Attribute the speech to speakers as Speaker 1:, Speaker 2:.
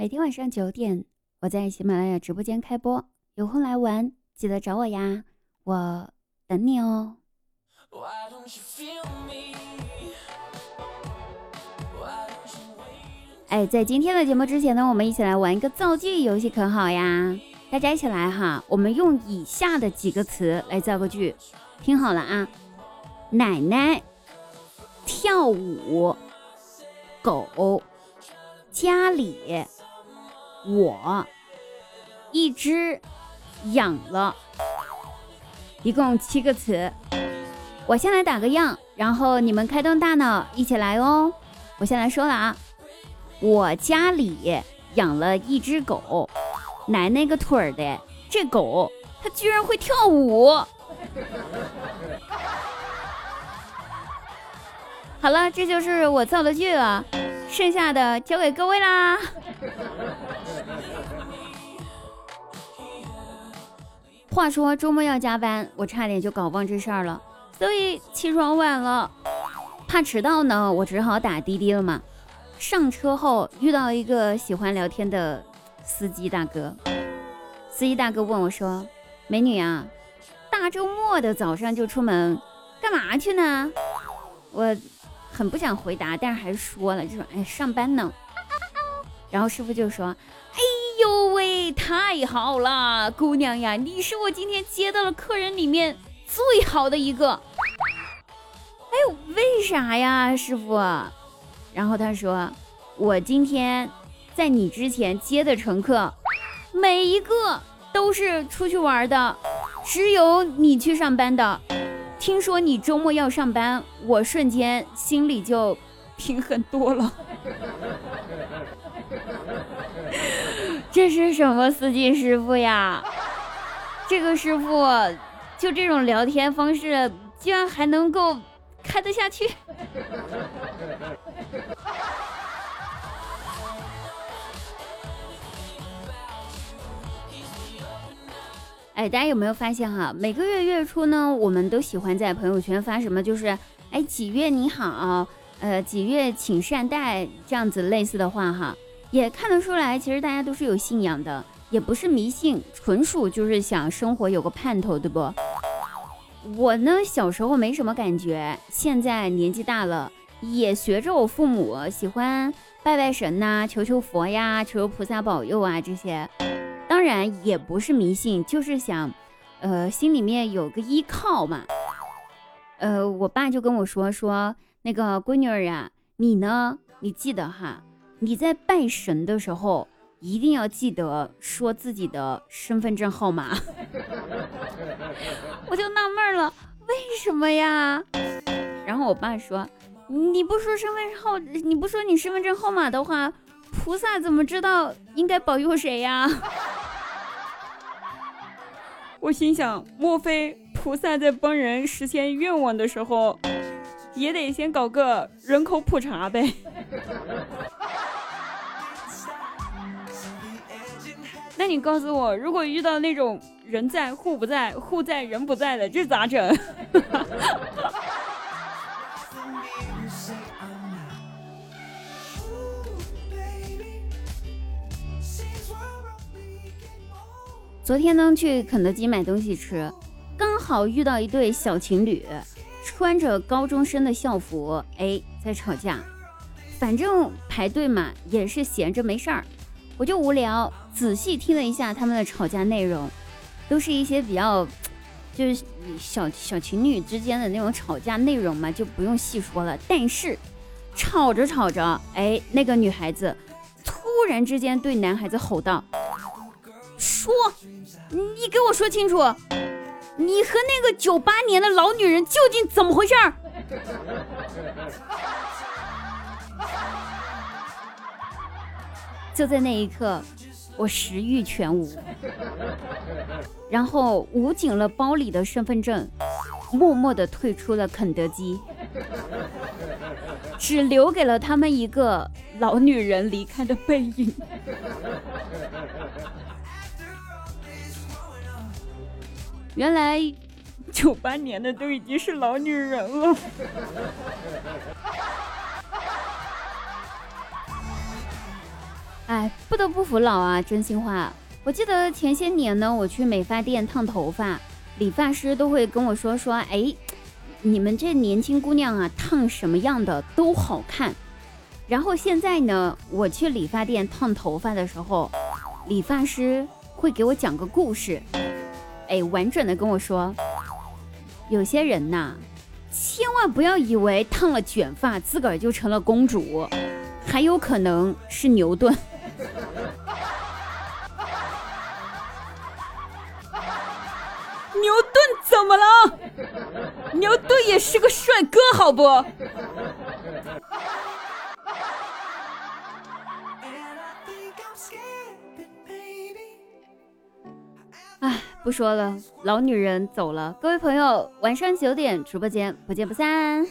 Speaker 1: 每天晚上九点，我在喜马拉雅直播间开播，有空来玩，记得找我呀，我等你哦。哎，在今天的节目之前呢，我们一起来玩一个造句游戏，可好呀？大家一起来哈，我们用以下的几个词来造个句，听好了啊。奶奶跳舞，狗家里。我一只养了，一共七个词。我先来打个样，然后你们开动大脑一起来哦。我先来说了啊，我家里养了一只狗，奶奶个腿儿的，这狗它居然会跳舞。好了，这就是我造的句了，剩下的交给各位啦。话说周末要加班，我差点就搞忘这事儿了，所以起床晚了，怕迟到呢，我只好打滴滴了嘛。上车后遇到一个喜欢聊天的司机大哥，司机大哥问我说：“美女啊，大周末的早上就出门，干嘛去呢？”我很不想回答，但是还是说了，就说：“哎，上班呢。”然后师傅就说：“哎太好了，姑娘呀，你是我今天接到了客人里面最好的一个。”哎呦，为啥呀，师傅？然后他说：“我今天在你之前接的乘客，每一个都是出去玩的，只有你去上班的。听说你周末要上班，我瞬间心里就平衡多了。”这是什么司机师傅呀？这个师傅就这种聊天方式，居然还能够开得下去？哎，大家有没有发现哈？每个月月初呢，我们都喜欢在朋友圈发什么，就是哎几月你好，呃几月请善待这样子类似的话哈。也看得出来，其实大家都是有信仰的，也不是迷信，纯属就是想生活有个盼头，对不？我呢，小时候没什么感觉，现在年纪大了，也学着我父母，喜欢拜拜神呐，求求佛呀，求求菩萨保佑啊这些。当然也不是迷信，就是想，呃，心里面有个依靠嘛。呃，我爸就跟我说说，那个闺女儿呀，你呢，你记得哈。你在拜神的时候，一定要记得说自己的身份证号码。我就纳闷了，为什么呀？然后我爸说：“你不说身份证号，你不说你身份证号码的话，菩萨怎么知道应该保佑谁呀？” 我心想，莫非菩萨在帮人实现愿望的时候，也得先搞个人口普查呗？那你告诉我，如果遇到那种人在户不在、户在人不在的，这咋整？哈哈哈昨天呢，去肯德基买东西吃，刚好遇到一对小情侣，穿着高中生的校服，哎，在吵架。反正排队嘛，也是闲着没事儿。我就无聊，仔细听了一下他们的吵架内容，都是一些比较，就是小小情侣之间的那种吵架内容嘛，就不用细说了。但是吵着吵着，哎，那个女孩子突然之间对男孩子吼道：“说，你给我说清楚，你和那个九八年的老女人究竟怎么回事儿？”就在那一刻，我食欲全无，然后捂紧了包里的身份证，默默的退出了肯德基，只留给了他们一个老女人离开的背影。原来九八年的都已经是老女人了。哎，不得不服老啊，真心话。我记得前些年呢，我去美发店烫头发，理发师都会跟我说说，哎，你们这年轻姑娘啊，烫什么样的都好看。然后现在呢，我去理发店烫头发的时候，理发师会给我讲个故事，哎，完整的跟我说，有些人呐，千万不要以为烫了卷发自个儿就成了公主，还有可能是牛顿。牛顿也是个帅哥，好不？哎，不说了，老女人走了。各位朋友，晚上九点直播间不见不散。